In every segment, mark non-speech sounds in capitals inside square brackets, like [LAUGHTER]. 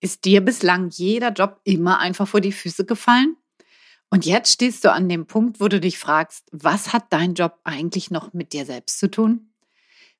Ist dir bislang jeder Job immer einfach vor die Füße gefallen? Und jetzt stehst du an dem Punkt, wo du dich fragst, was hat dein Job eigentlich noch mit dir selbst zu tun?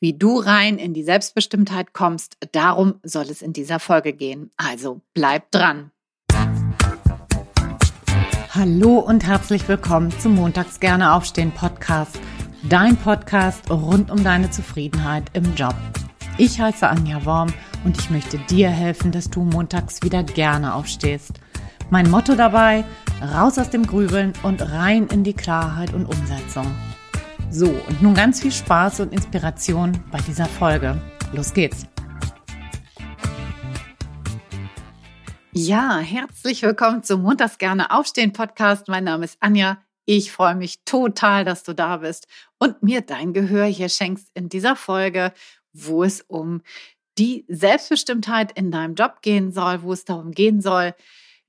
Wie du rein in die Selbstbestimmtheit kommst, darum soll es in dieser Folge gehen. Also bleib dran. Hallo und herzlich willkommen zum Montags gerne aufstehen Podcast. Dein Podcast rund um deine Zufriedenheit im Job. Ich heiße Anja Worm und ich möchte dir helfen, dass du montags wieder gerne aufstehst. Mein Motto dabei, raus aus dem Grübeln und rein in die Klarheit und Umsetzung. So, und nun ganz viel Spaß und Inspiration bei dieser Folge. Los geht's! Ja, herzlich willkommen zum Montags gerne aufstehen Podcast. Mein Name ist Anja. Ich freue mich total, dass du da bist und mir dein Gehör hier schenkst in dieser Folge, wo es um die Selbstbestimmtheit in deinem Job gehen soll, wo es darum gehen soll,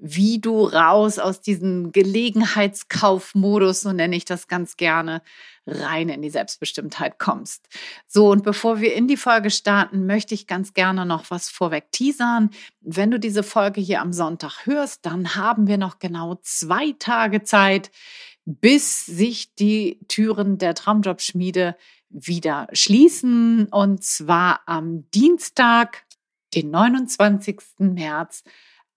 wie du raus aus diesem Gelegenheitskaufmodus, so nenne ich das ganz gerne, rein in die Selbstbestimmtheit kommst. So, und bevor wir in die Folge starten, möchte ich ganz gerne noch was vorweg teasern. Wenn du diese Folge hier am Sonntag hörst, dann haben wir noch genau zwei Tage Zeit, bis sich die Türen der Traumjobschmiede wieder schließen und zwar am Dienstag, den 29. März.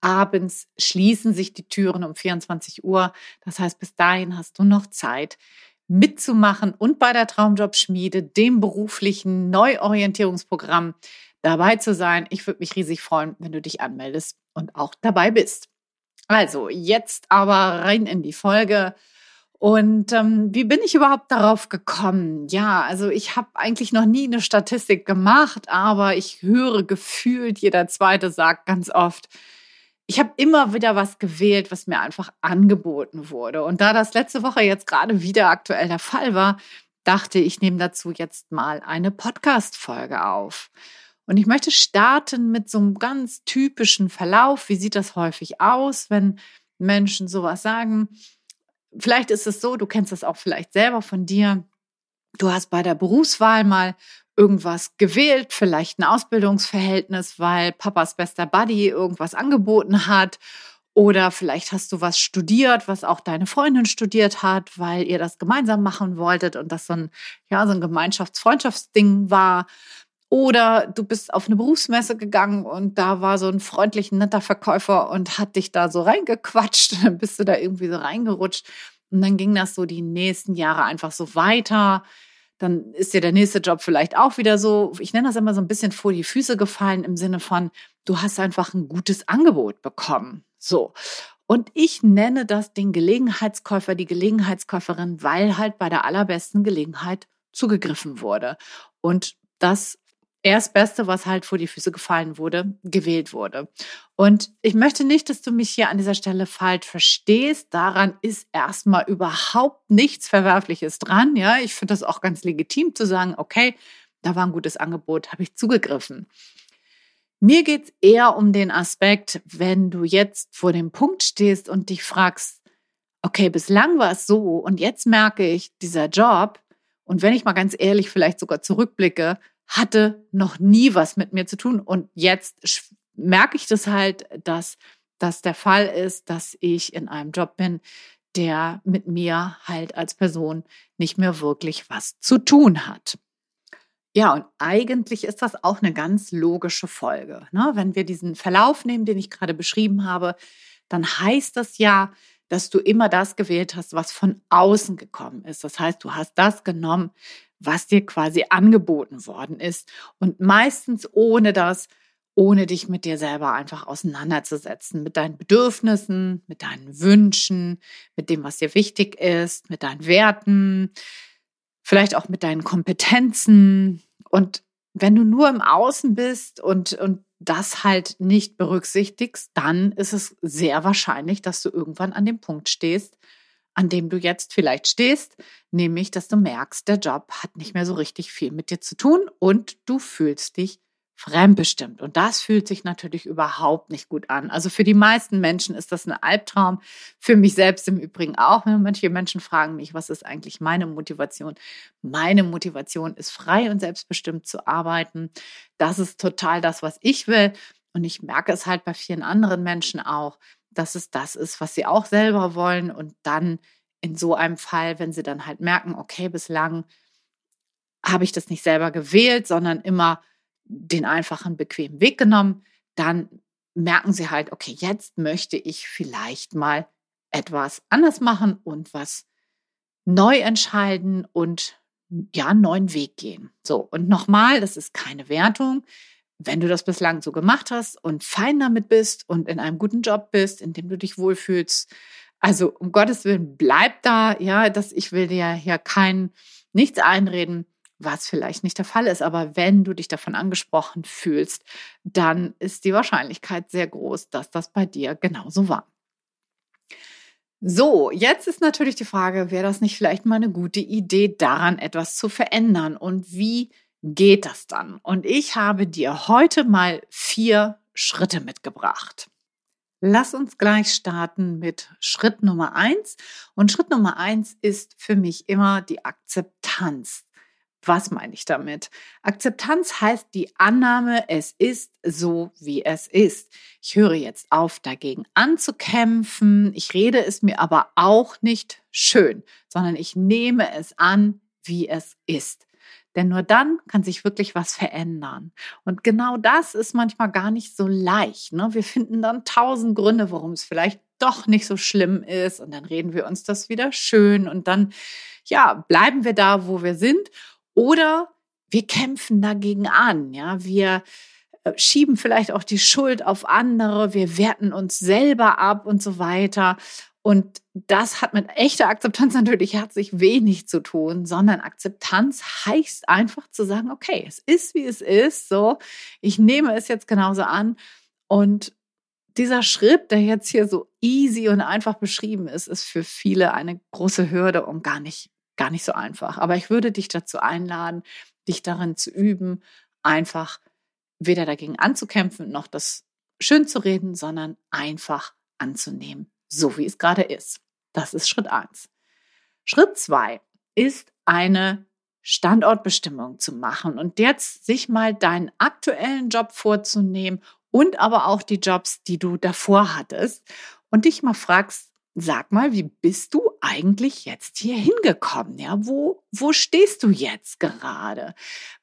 Abends schließen sich die Türen um 24 Uhr. Das heißt, bis dahin hast du noch Zeit mitzumachen und bei der Traumjobschmiede, dem beruflichen Neuorientierungsprogramm, dabei zu sein. Ich würde mich riesig freuen, wenn du dich anmeldest und auch dabei bist. Also, jetzt aber rein in die Folge. Und ähm, wie bin ich überhaupt darauf gekommen? Ja, also ich habe eigentlich noch nie eine Statistik gemacht, aber ich höre gefühlt, jeder zweite sagt ganz oft, ich habe immer wieder was gewählt, was mir einfach angeboten wurde. Und da das letzte Woche jetzt gerade wieder aktuell der Fall war, dachte ich, nehme dazu jetzt mal eine Podcast-Folge auf. Und ich möchte starten mit so einem ganz typischen Verlauf. Wie sieht das häufig aus, wenn Menschen sowas sagen? Vielleicht ist es so, du kennst das auch vielleicht selber von dir. Du hast bei der Berufswahl mal irgendwas gewählt, vielleicht ein Ausbildungsverhältnis, weil Papas bester Buddy irgendwas angeboten hat. Oder vielleicht hast du was studiert, was auch deine Freundin studiert hat, weil ihr das gemeinsam machen wolltet und das so ein, ja, so ein Gemeinschafts-Freundschaftsding war. Oder du bist auf eine Berufsmesse gegangen und da war so ein freundlich netter Verkäufer und hat dich da so reingequatscht. [LAUGHS] Dann bist du da irgendwie so reingerutscht. Und dann ging das so die nächsten Jahre einfach so weiter. Dann ist dir der nächste Job vielleicht auch wieder so, ich nenne das immer so ein bisschen vor die Füße gefallen im Sinne von, du hast einfach ein gutes Angebot bekommen. So. Und ich nenne das den Gelegenheitskäufer, die Gelegenheitskäuferin, weil halt bei der allerbesten Gelegenheit zugegriffen wurde. Und das Erstbeste, was halt vor die Füße gefallen wurde, gewählt wurde. Und ich möchte nicht, dass du mich hier an dieser Stelle falsch verstehst. Daran ist erstmal überhaupt nichts Verwerfliches dran. Ja, ich finde das auch ganz legitim zu sagen, okay, da war ein gutes Angebot, habe ich zugegriffen. Mir geht es eher um den Aspekt, wenn du jetzt vor dem Punkt stehst und dich fragst, okay, bislang war es so und jetzt merke ich, dieser Job, und wenn ich mal ganz ehrlich vielleicht sogar zurückblicke, hatte noch nie was mit mir zu tun. Und jetzt merke ich das halt, dass das der Fall ist, dass ich in einem Job bin, der mit mir halt als Person nicht mehr wirklich was zu tun hat. Ja, und eigentlich ist das auch eine ganz logische Folge. Ne? Wenn wir diesen Verlauf nehmen, den ich gerade beschrieben habe, dann heißt das ja, dass du immer das gewählt hast, was von außen gekommen ist. Das heißt, du hast das genommen, was dir quasi angeboten worden ist. Und meistens ohne das, ohne dich mit dir selber einfach auseinanderzusetzen, mit deinen Bedürfnissen, mit deinen Wünschen, mit dem, was dir wichtig ist, mit deinen Werten, vielleicht auch mit deinen Kompetenzen. Und wenn du nur im Außen bist und, und das halt nicht berücksichtigst, dann ist es sehr wahrscheinlich, dass du irgendwann an dem Punkt stehst, an dem du jetzt vielleicht stehst, nämlich dass du merkst, der Job hat nicht mehr so richtig viel mit dir zu tun und du fühlst dich fremdbestimmt. Und das fühlt sich natürlich überhaupt nicht gut an. Also für die meisten Menschen ist das ein Albtraum. Für mich selbst im Übrigen auch. Manche Menschen fragen mich, was ist eigentlich meine Motivation? Meine Motivation ist frei und selbstbestimmt zu arbeiten. Das ist total das, was ich will. Und ich merke es halt bei vielen anderen Menschen auch, dass es das ist, was sie auch selber wollen. Und dann in so einem Fall, wenn sie dann halt merken, okay, bislang habe ich das nicht selber gewählt, sondern immer den einfachen, bequemen Weg genommen, dann merken sie halt, okay, jetzt möchte ich vielleicht mal etwas anders machen und was neu entscheiden und ja, einen neuen Weg gehen. So, und nochmal, das ist keine Wertung. Wenn du das bislang so gemacht hast und fein damit bist und in einem guten Job bist, in dem du dich wohlfühlst, also um Gottes Willen, bleib da, ja, dass ich will dir hier kein nichts einreden, was vielleicht nicht der Fall ist, aber wenn du dich davon angesprochen fühlst, dann ist die Wahrscheinlichkeit sehr groß, dass das bei dir genauso war. So, jetzt ist natürlich die Frage, wäre das nicht vielleicht mal eine gute Idee, daran etwas zu verändern? Und wie geht das dann? Und ich habe dir heute mal vier Schritte mitgebracht. Lass uns gleich starten mit Schritt Nummer eins. Und Schritt Nummer eins ist für mich immer die Akzeptanz. Was meine ich damit? Akzeptanz heißt die Annahme, es ist so, wie es ist. Ich höre jetzt auf, dagegen anzukämpfen. Ich rede es mir aber auch nicht schön, sondern ich nehme es an, wie es ist. Denn nur dann kann sich wirklich was verändern. Und genau das ist manchmal gar nicht so leicht. Ne? Wir finden dann tausend Gründe, warum es vielleicht doch nicht so schlimm ist. Und dann reden wir uns das wieder schön. Und dann, ja, bleiben wir da, wo wir sind oder wir kämpfen dagegen an, ja, wir äh, schieben vielleicht auch die Schuld auf andere, wir werten uns selber ab und so weiter. Und das hat mit echter Akzeptanz [LAUGHS] natürlich herzlich wenig zu tun, sondern Akzeptanz heißt einfach zu sagen, okay, es ist wie es ist, so, ich nehme es jetzt genauso an. Und dieser Schritt, der jetzt hier so easy und einfach beschrieben ist, ist für viele eine große Hürde und gar nicht gar nicht so einfach. Aber ich würde dich dazu einladen, dich darin zu üben, einfach weder dagegen anzukämpfen noch das schön zu reden, sondern einfach anzunehmen, so wie es gerade ist. Das ist Schritt eins. Schritt zwei ist eine Standortbestimmung zu machen und jetzt sich mal deinen aktuellen Job vorzunehmen und aber auch die Jobs, die du davor hattest und dich mal fragst, sag mal, wie bist du eigentlich jetzt hier hingekommen? Ja, wo, wo stehst du jetzt gerade?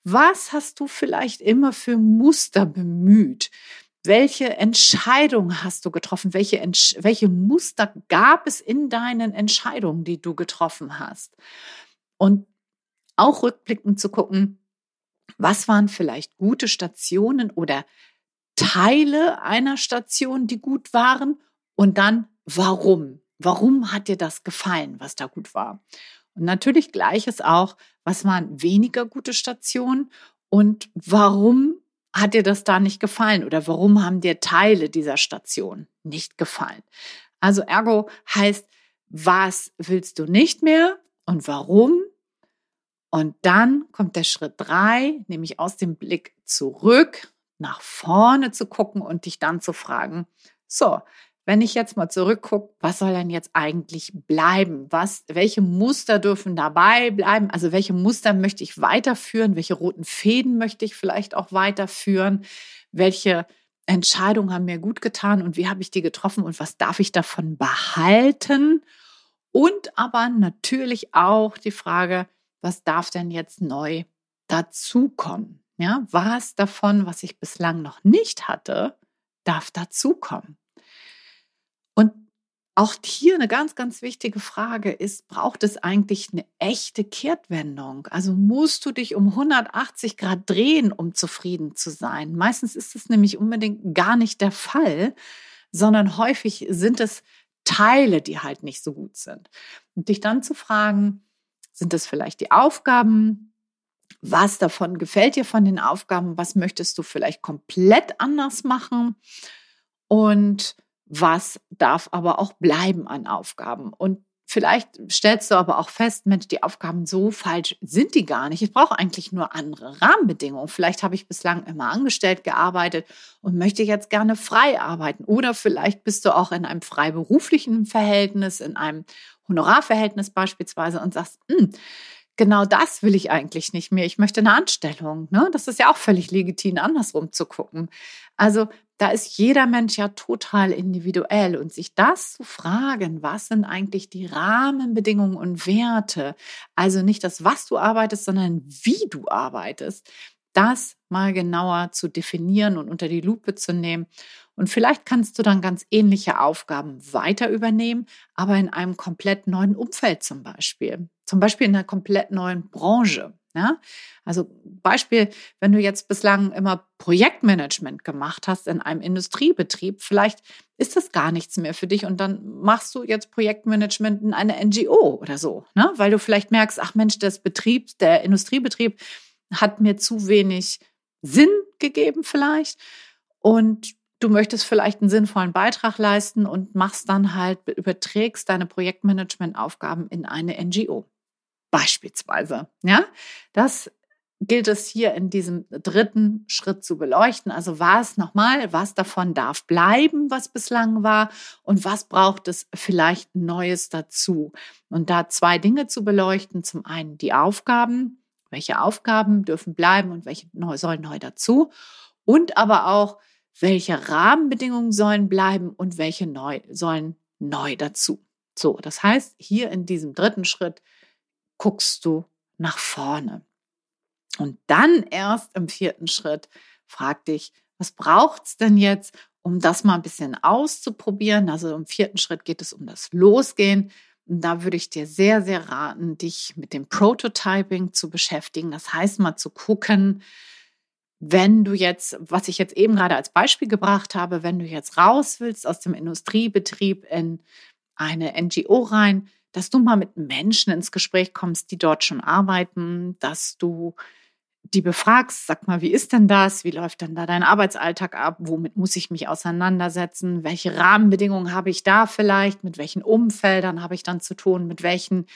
Was hast du vielleicht immer für Muster bemüht? Welche Entscheidung hast du getroffen? Welche, welche Muster gab es in deinen Entscheidungen, die du getroffen hast? Und auch rückblickend zu gucken, was waren vielleicht gute Stationen oder Teile einer Station, die gut waren und dann warum. Warum hat dir das gefallen, was da gut war? Und natürlich gleiches auch, was waren weniger gute Stationen und warum hat dir das da nicht gefallen oder warum haben dir Teile dieser Station nicht gefallen? Also ergo heißt, was willst du nicht mehr und warum? Und dann kommt der Schritt drei, nämlich aus dem Blick zurück nach vorne zu gucken und dich dann zu fragen, so, wenn ich jetzt mal zurückgucke, was soll denn jetzt eigentlich bleiben? Was, welche Muster dürfen dabei bleiben? Also welche Muster möchte ich weiterführen? Welche roten Fäden möchte ich vielleicht auch weiterführen? Welche Entscheidungen haben mir gut getan und wie habe ich die getroffen und was darf ich davon behalten? Und aber natürlich auch die Frage, was darf denn jetzt neu dazukommen? Ja, was davon, was ich bislang noch nicht hatte, darf dazukommen? Auch hier eine ganz, ganz wichtige Frage ist, braucht es eigentlich eine echte Kehrtwendung? Also musst du dich um 180 Grad drehen, um zufrieden zu sein? Meistens ist es nämlich unbedingt gar nicht der Fall, sondern häufig sind es Teile, die halt nicht so gut sind. Und dich dann zu fragen, sind das vielleicht die Aufgaben? Was davon gefällt dir von den Aufgaben? Was möchtest du vielleicht komplett anders machen? Und was darf aber auch bleiben an Aufgaben. Und vielleicht stellst du aber auch fest, Mensch, die Aufgaben so falsch sind die gar nicht. Ich brauche eigentlich nur andere Rahmenbedingungen. Vielleicht habe ich bislang immer angestellt gearbeitet und möchte jetzt gerne frei arbeiten. Oder vielleicht bist du auch in einem freiberuflichen Verhältnis, in einem Honorarverhältnis beispielsweise und sagst, hm, genau das will ich eigentlich nicht mehr. Ich möchte eine Anstellung. Ne? Das ist ja auch völlig legitim, andersrum zu gucken. Also da ist jeder Mensch ja total individuell und sich das zu fragen, was sind eigentlich die Rahmenbedingungen und Werte, also nicht das, was du arbeitest, sondern wie du arbeitest, das mal genauer zu definieren und unter die Lupe zu nehmen. Und vielleicht kannst du dann ganz ähnliche Aufgaben weiter übernehmen, aber in einem komplett neuen Umfeld zum Beispiel. Zum Beispiel in einer komplett neuen Branche. Ja? Also Beispiel, wenn du jetzt bislang immer Projektmanagement gemacht hast in einem Industriebetrieb, vielleicht ist das gar nichts mehr für dich und dann machst du jetzt Projektmanagement in einer NGO oder so, ne? weil du vielleicht merkst, ach Mensch, das Betrieb, der Industriebetrieb hat mir zu wenig Sinn gegeben vielleicht und du möchtest vielleicht einen sinnvollen Beitrag leisten und machst dann halt, überträgst deine Projektmanagementaufgaben in eine NGO. Beispielsweise. Ja, das gilt es hier in diesem dritten Schritt zu beleuchten. Also was nochmal, was davon darf bleiben, was bislang war und was braucht es vielleicht Neues dazu. Und da zwei Dinge zu beleuchten. Zum einen die Aufgaben, welche Aufgaben dürfen bleiben und welche neu, sollen neu dazu. Und aber auch, welche Rahmenbedingungen sollen bleiben und welche neu, sollen neu dazu. So, das heißt, hier in diesem dritten Schritt guckst du nach vorne. Und dann erst im vierten Schritt frag dich, was braucht es denn jetzt, um das mal ein bisschen auszuprobieren? Also im vierten Schritt geht es um das Losgehen. Und da würde ich dir sehr, sehr raten, dich mit dem Prototyping zu beschäftigen. Das heißt mal zu gucken, wenn du jetzt, was ich jetzt eben gerade als Beispiel gebracht habe, wenn du jetzt raus willst aus dem Industriebetrieb in eine NGO rein, dass du mal mit Menschen ins Gespräch kommst, die dort schon arbeiten, dass du die befragst, sag mal, wie ist denn das? Wie läuft denn da dein Arbeitsalltag ab? Womit muss ich mich auseinandersetzen? Welche Rahmenbedingungen habe ich da vielleicht? Mit welchen Umfeldern habe ich dann zu tun? Mit welchen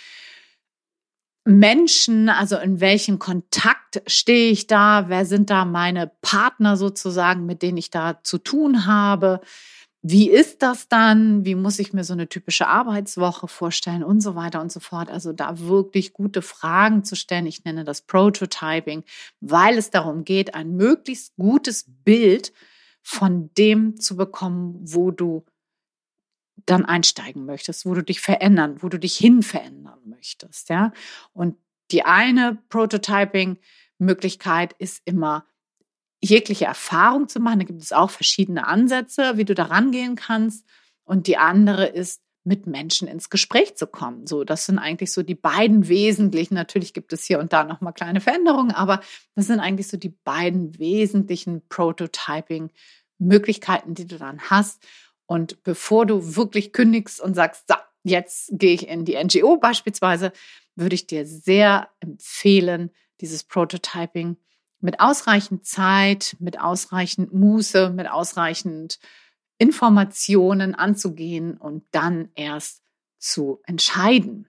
Menschen, also in welchem Kontakt stehe ich da? Wer sind da meine Partner sozusagen, mit denen ich da zu tun habe? Wie ist das dann? Wie muss ich mir so eine typische Arbeitswoche vorstellen und so weiter und so fort. Also da wirklich gute Fragen zu stellen. Ich nenne das Prototyping, weil es darum geht, ein möglichst gutes Bild von dem zu bekommen, wo du dann einsteigen möchtest, wo du dich verändern, wo du dich hin verändern möchtest, ja? Und die eine Prototyping Möglichkeit ist immer jegliche Erfahrung zu machen. Da gibt es auch verschiedene Ansätze, wie du da rangehen kannst. Und die andere ist, mit Menschen ins Gespräch zu kommen. So, das sind eigentlich so die beiden wesentlichen. Natürlich gibt es hier und da noch mal kleine Veränderungen, aber das sind eigentlich so die beiden wesentlichen Prototyping-Möglichkeiten, die du dann hast. Und bevor du wirklich kündigst und sagst, so, jetzt gehe ich in die NGO beispielsweise, würde ich dir sehr empfehlen, dieses Prototyping mit ausreichend Zeit, mit ausreichend Muße, mit ausreichend Informationen anzugehen und dann erst zu entscheiden.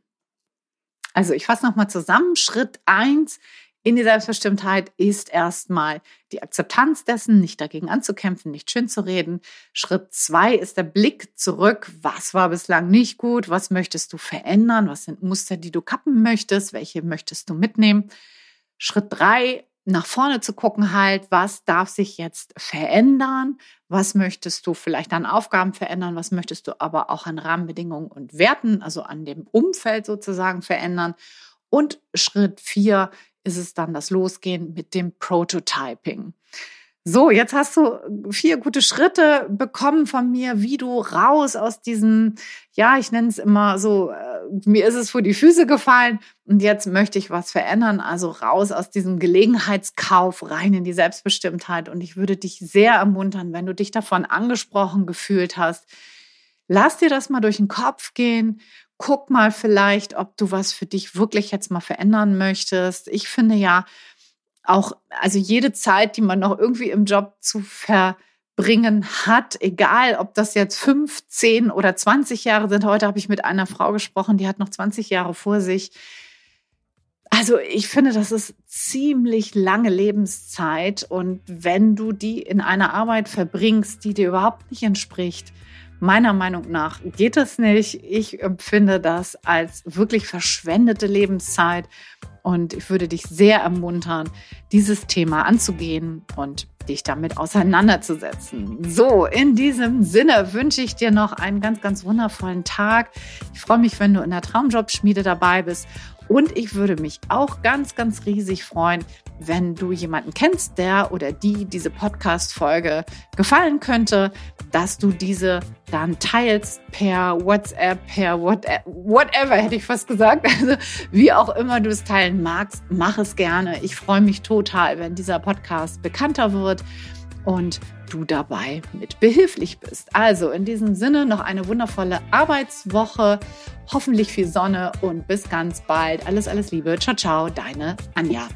Also ich fasse nochmal zusammen. Schritt eins in die Selbstbestimmtheit ist erstmal die Akzeptanz dessen, nicht dagegen anzukämpfen, nicht schön zu reden. Schritt zwei ist der Blick zurück. Was war bislang nicht gut? Was möchtest du verändern? Was sind Muster, die du kappen möchtest? Welche möchtest du mitnehmen? Schritt drei nach vorne zu gucken, halt, was darf sich jetzt verändern? Was möchtest du vielleicht an Aufgaben verändern? Was möchtest du aber auch an Rahmenbedingungen und Werten, also an dem Umfeld sozusagen verändern? Und Schritt vier ist es dann das Losgehen mit dem Prototyping. So, jetzt hast du vier gute Schritte bekommen von mir, wie du raus aus diesem, ja, ich nenne es immer so, äh, mir ist es vor die Füße gefallen und jetzt möchte ich was verändern, also raus aus diesem Gelegenheitskauf, rein in die Selbstbestimmtheit. Und ich würde dich sehr ermuntern, wenn du dich davon angesprochen gefühlt hast, lass dir das mal durch den Kopf gehen. Guck mal vielleicht, ob du was für dich wirklich jetzt mal verändern möchtest. Ich finde ja, auch, also jede Zeit, die man noch irgendwie im Job zu verbringen hat, egal ob das jetzt fünf, zehn oder 20 Jahre sind. Heute habe ich mit einer Frau gesprochen, die hat noch 20 Jahre vor sich. Also ich finde, das ist ziemlich lange Lebenszeit und wenn du die in einer Arbeit verbringst, die dir überhaupt nicht entspricht, meiner Meinung nach geht das nicht. Ich empfinde das als wirklich verschwendete Lebenszeit Und ich würde dich sehr ermuntern, dieses Thema anzugehen und dich damit auseinanderzusetzen. So, in diesem Sinne wünsche ich dir noch einen ganz, ganz wundervollen Tag. Ich freue mich, wenn du in der Traumjob-Schmiede dabei bist. Und ich würde mich auch ganz, ganz riesig freuen, wenn du jemanden kennst, der oder die diese Podcast-Folge gefallen könnte, dass du diese dann teilst per WhatsApp, per whatever, hätte ich fast gesagt. [LAUGHS] Also wie auch immer du es teilen magst, mach es gerne. Ich freue mich total, wenn dieser Podcast bekannter wird und du dabei mit behilflich bist. Also in diesem Sinne noch eine wundervolle Arbeitswoche, hoffentlich viel Sonne und bis ganz bald. Alles, alles Liebe. Ciao, ciao, deine Anja.